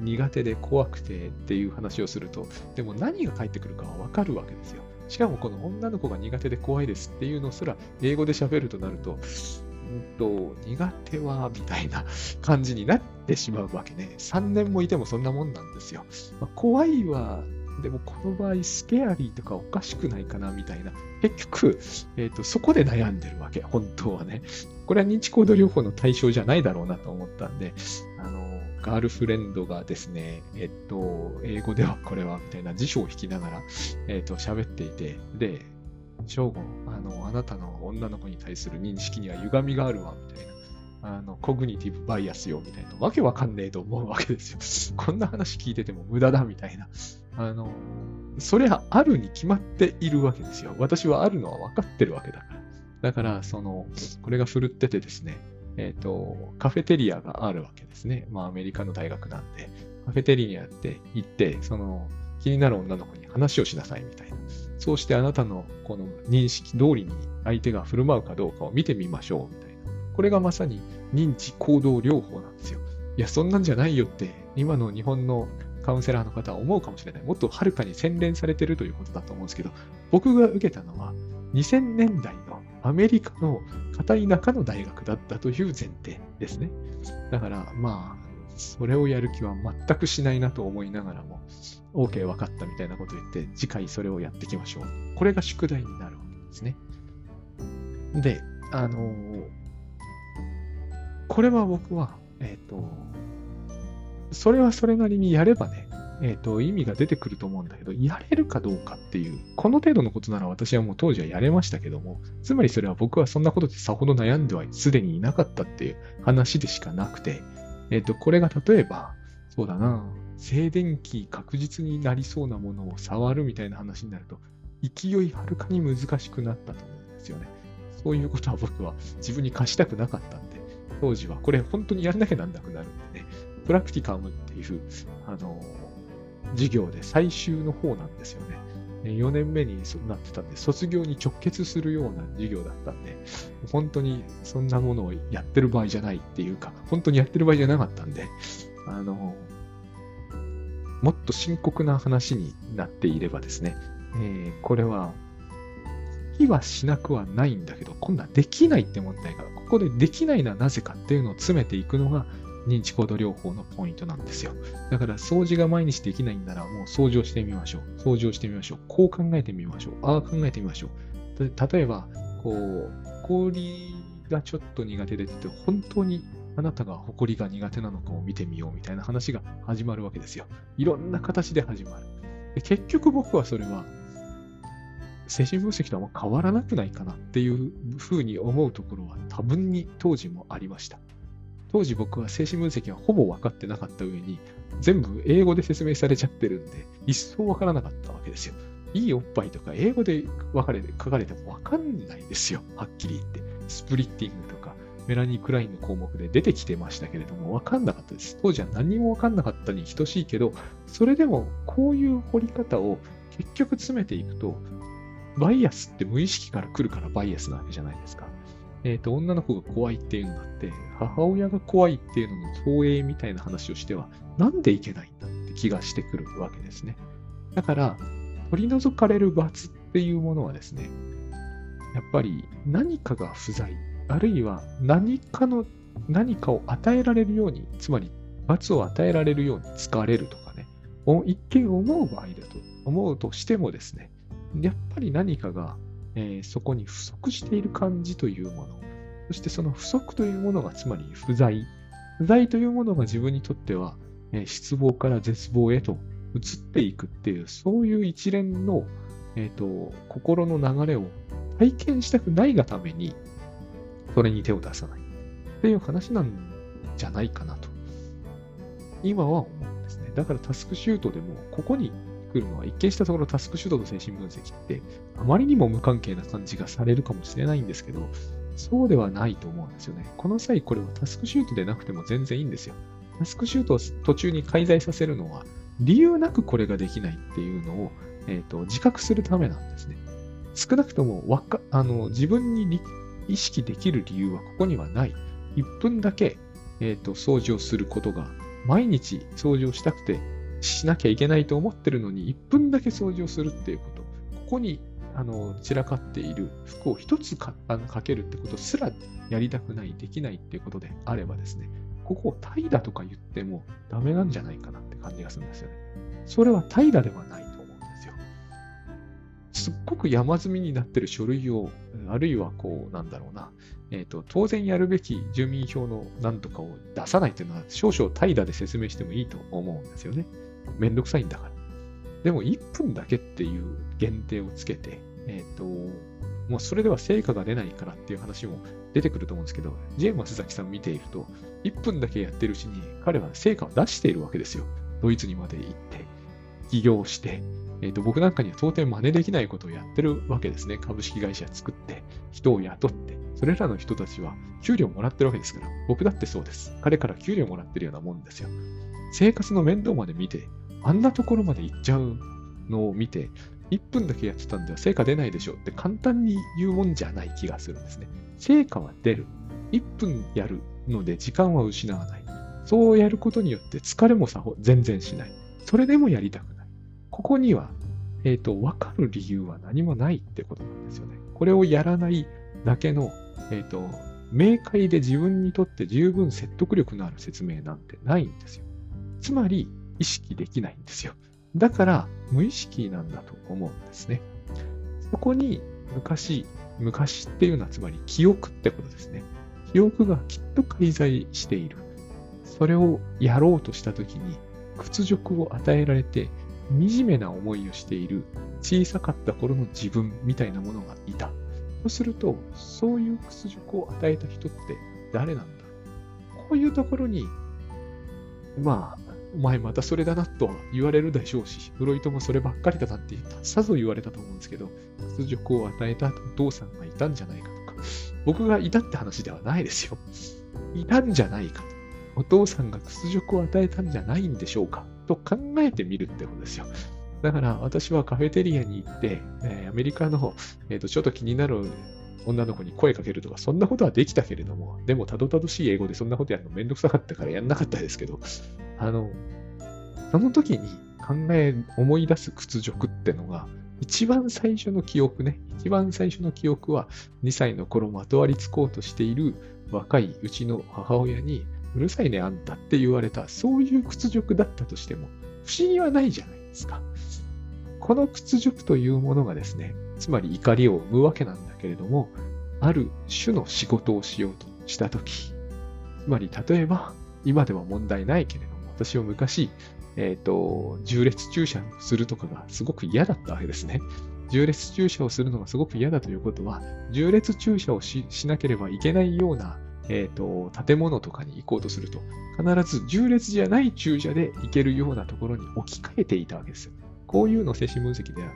苦手で怖くてっていう話をすると、でも何が返ってくるかはわかるわけですよ。しかもこの女の子が苦手で怖いですっていうのすら英語で喋るとなると、んと、苦手は、みたいな感じになってしまうわけね。3年もいてもそんなもんなんですよ。まあ、怖いは、でもこの場合、スケアリーとかおかしくないかな、みたいな。結局、えっ、ー、と、そこで悩んでるわけ、本当はね。これは認知行動療法の対象じゃないだろうなと思ったんで、あの、ガールフレンドがですね、えっと、英語ではこれは、みたいな辞書を引きながら、えっと、喋っていて、で、正吾、あの、あなたの女の子に対する認識には歪みがあるわ、みたいな。あの、コグニティブバイアスよ、みたいな。わけわかんねえと思うわけですよ。こんな話聞いてても無駄だ、みたいな。あの、それはあるに決まっているわけですよ。私はあるのは分かってるわけだから。だから、その、これが振るっててですね、えっ、ー、と、カフェテリアがあるわけですね。まあ、アメリカの大学なんで、カフェテリアって行って、その、気になる女の子に話をしなさいみたいな。そうしてあなたのこの認識通りに相手が振る舞うかどうかを見てみましょうみたいな。これがまさに認知行動療法なんですよ。いや、そんなんじゃないよって、今の日本のカウンセラーの方は思うかもしれない。もっとはるかに洗練されてるということだと思うんですけど、僕が受けたのは2000年代のアメリカの片田舎の大学だったという前提ですね。だから、まあ、それをやる気は全くしないなと思いながらも、OK 分かったみたいなことを言って、次回それをやっていきましょう。これが宿題になるわけですね。で、あのー、これは僕は、えっ、ー、と、それはそれなりにやればね、えっ、ー、と、意味が出てくると思うんだけど、やれるかどうかっていう、この程度のことなら私はもう当時はやれましたけども、つまりそれは僕はそんなことでさほど悩んではすでにいなかったっていう話でしかなくて、えっ、と、これが例えば、そうだな、静電気確実になりそうなものを触るみたいな話になると、勢いはるかに難しくなったと思うんですよね。そういうことは僕は自分に貸したくなかったんで、当時はこれ本当にやらなきゃなんなくなるんでね、プラクティカムっていう、あの、授業で最終の方なんですよね。4年目になってたんで、卒業に直結するような授業だったんで、本当にそんなものをやってる場合じゃないっていうか、本当にやってる場合じゃなかったんで、あの、もっと深刻な話になっていればですね、えー、これは、気はしなくはないんだけど、今度はできないって問題が、ここでできないのはなぜかっていうのを詰めていくのが、認知行動療法のポイントなんですよ。だから掃除が毎日できないんならもう掃除をしてみましょう。掃除をしてみましょう。こう考えてみましょう。ああ考えてみましょう。例えば、こう、氷がちょっと苦手でって本当にあなたが埃が苦手なのかを見てみようみたいな話が始まるわけですよ。いろんな形で始まる。で結局僕はそれは精神分析とは変わらなくないかなっていうふうに思うところは多分に当時もありました。当時僕は精神分析はほぼ分かってなかった上に、全部英語で説明されちゃってるんで、一層分からなかったわけですよ。いいおっぱいとか英語で書かれても分かんないですよ。はっきり言って。スプリッティングとか、メラニー・クラインの項目で出てきてましたけれども、分かんなかったです。当時は何も分かんなかったに等しいけど、それでもこういう掘り方を結局詰めていくと、バイアスって無意識から来るからバイアスなわけじゃないですか。えっ、ー、と、女の子が怖いっていうのだって、母親が怖いっていうのの投影みたいな話をしては、なんでいけないんだって気がしてくるわけですね。だから、取り除かれる罰っていうものはですね、やっぱり何かが不在、あるいは何かの、何かを与えられるように、つまり罰を与えられるように使われるとかね、一見思う場合だと思うとしてもですね、やっぱり何かがえー、そこに不足している感じというもの、そしてその不足というものがつまり不在、不在というものが自分にとっては、えー、失望から絶望へと移っていくっていう、そういう一連の、えーと、心の流れを体験したくないがために、それに手を出さない。っていう話なんじゃないかなと、今は思うんですね。だからタスクシュートでも、ここに来るのは、一見したところタスクシュートと精神分析って、あまりにも無関係な感じがされるかもしれないんですけど、そうではないと思うんですよね。この際、これはタスクシュートでなくても全然いいんですよ。タスクシュートを途中に介在させるのは、理由なくこれができないっていうのを、えーと、自覚するためなんですね。少なくともわかあの自分に意識できる理由はここにはない。1分だけ、えーと掃除をすることが、毎日掃除をしたくてしなきゃいけないと思ってるのに、1分だけ掃除をするっていうこと。ここにあの散らかっている服を一つかあのかけるってことすらやりたくない、できないっていうことであればですね、ここを怠惰とか言ってもダメなんじゃないかなって感じがするんですよね。それは怠惰ではないと思うんですよ。すっごく山積みになってる書類を、あるいはこう、なんだろうな、えっ、ー、と、当然やるべき住民票の何とかを出さないっていうのは少々怠惰で説明してもいいと思うんですよね。めんどくさいんだから。でも1分だけっていう限定をつけて、えっ、と、もうそれでは成果が出ないからっていう話も出てくると思うんですけど、ジェームス崎さん見ていると、1分だけやってるうちに彼は成果を出しているわけですよ。ドイツにまで行って、起業して、えーと、僕なんかには到底真似できないことをやってるわけですね。株式会社作って、人を雇って、それらの人たちは給料もらってるわけですから、僕だってそうです。彼から給料もらってるようなもんですよ。生活の面倒まで見て、あんなところまで行っちゃうのを見て、1分だけやってたんでは成果出ないでしょって簡単に言うもんじゃない気がするんですね。成果は出る。1分やるので時間は失わない。そうやることによって疲れもさほ全然しない。それでもやりたくない。ここには、えっ、ー、と、わかる理由は何もないってことなんですよね。これをやらないだけの、えっ、ー、と、明快で自分にとって十分説得力のある説明なんてないんですよ。つまり、意識できないんですよ。だから無意識なんだと思うんですね。そこに昔、昔っていうのはつまり記憶ってことですね。記憶がきっと介在している。それをやろうとしたときに屈辱を与えられて惨めな思いをしている小さかった頃の自分みたいなものがいた。とすると、そういう屈辱を与えた人って誰なんだ。こういうところに、まあ、お前またそれだなと言われるでしょうし、フロイトもそればっかりだなってさぞ言われたと思うんですけど、屈辱を与えたお父さんがいたんじゃないかとか、僕がいたって話ではないですよ。いたんじゃないかと。お父さんが屈辱を与えたんじゃないんでしょうかと考えてみるってことですよ。だから私はカフェテリアに行って、えー、アメリカの、えーと、ちょっと気になる女の子に声かけるとか、そんなことはできたけれども、でもたどたどしい英語でそんなことやるのめんどくさかったからやんなかったですけど、あの、その時に考え、思い出す屈辱ってのが、一番最初の記憶ね、一番最初の記憶は、2歳の頃まとわりつこうとしている若いうちの母親に、うるさいね、あんたって言われた、そういう屈辱だったとしても、不思議はないじゃないですか。この屈辱というものがですね、つまり怒りを生むわけなんだけれども、ある種の仕事をしようとしたとき、つまり例えば、今では問題ないけれども、私は昔、えっ、ー、と、重列駐車するとかがすごく嫌だったわけですね。重列駐車をするのがすごく嫌だということは、重列駐車をしなければいけないような、え、ー、と、建物とかに行こうとすると、必ず重列じゃない駐車で行けるようなところに置き換えていたわけです。こういうのを精神分析では、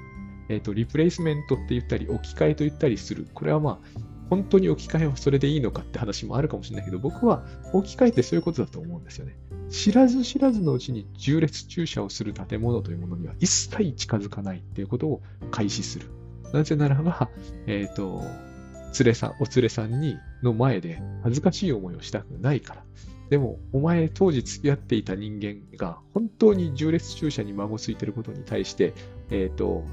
えっ、ー、と、リプレイスメントって言ったり、置き換えと言ったりする。これはまあ、本当に置き換えはそれでいいのかって話もあるかもしれないけど、僕は置き換えってそういうことだと思うんですよね。知らず知らずのうちに重列駐車をする建物というものには一切近づかないっていうことを開始する。なぜならば、えっ、ー、と、連れさん、お連れさんに、の前で恥ずかしい思いをしたくないから。でも、お前当時付き合っていた人間が本当に重列駐車に孫ついてることに対して、えっ、ー、と、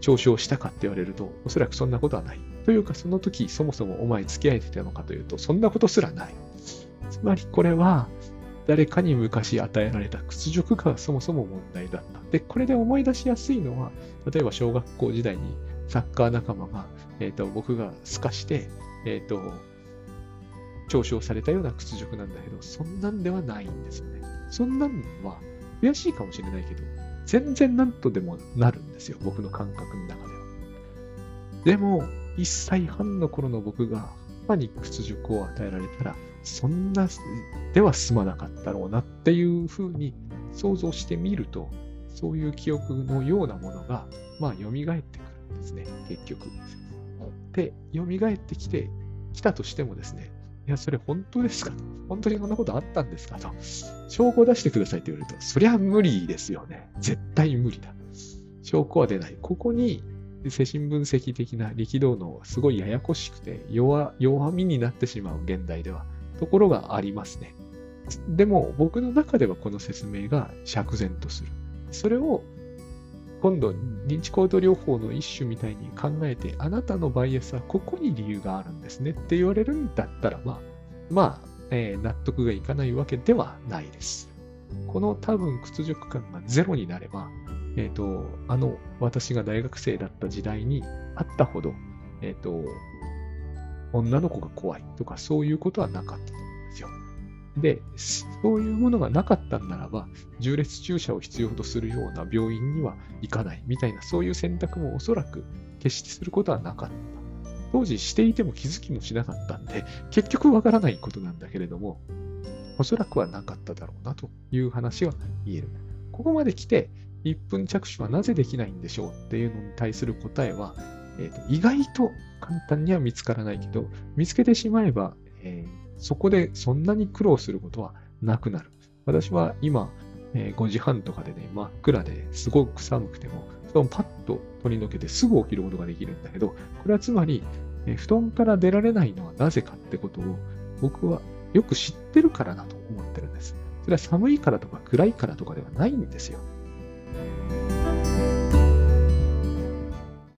嘲笑したかって言われると、おそらくそんなことはない。というか、その時、そもそもお前付き合えてたのかというと、そんなことすらない。つまりこれは、誰かに昔与えられた屈辱がそもそも問題だった。で、これで思い出しやすいのは、例えば小学校時代にサッカー仲間が、えっ、ー、と、僕が透かして、えっ、ー、と、嘲笑されたような屈辱なんだけど、そんなんではないんですよね。そんなんは悔しいかもしれないけど、全然なんとでもなるんですよ。僕の感覚の中では。でも、1歳半の頃の僕が母に屈辱を与えられたら、そんなでは済まなかったろうなっていうふうに想像してみると、そういう記憶のようなものが、まあ、蘇ってくるんですね、結局。で、蘇ってきて、きたとしてもですね、いや、それ本当ですかと本当にこんなことあったんですかと証拠を出してくださいって言われると、そりゃ無理ですよね。絶対無理だ。証拠は出ない。ここに精神分析的な力道のすごいややこしくて弱弱みになってしまう現代ではところがありますね。でも僕の中ではこの説明が釈然とする。それを今度認知行動療法の一種みたいに考えてあなたのバイアスはここに理由があるんですねって言われるんだったらまあまあ、えー、納得がいかないわけではないです。この多分屈辱感がゼロになればえっ、ー、と、あの、私が大学生だった時代にあったほど、えっ、ー、と、女の子が怖いとかそういうことはなかったと思うんですよ。で、そういうものがなかったんならば、重列注射を必要とするような病院には行かないみたいな、そういう選択もおそらく決してすることはなかった。当時していても気づきもしなかったんで、結局わからないことなんだけれども、おそらくはなかっただろうなという話は言える。ここまで来て、1分着手はなぜできないんでしょうっていうのに対する答えは、えーと、意外と簡単には見つからないけど、見つけてしまえば、えー、そこでそんなに苦労することはなくなる。私は今、えー、5時半とかでね、真っ暗ですごく寒くても、布団パッと取り除けてすぐ起きることができるんだけど、これはつまり、え、布団から出られないのはなぜかってことを僕はよく知ってるからだと思ってるんです。それは寒いからとか暗いからとかではないんですよ。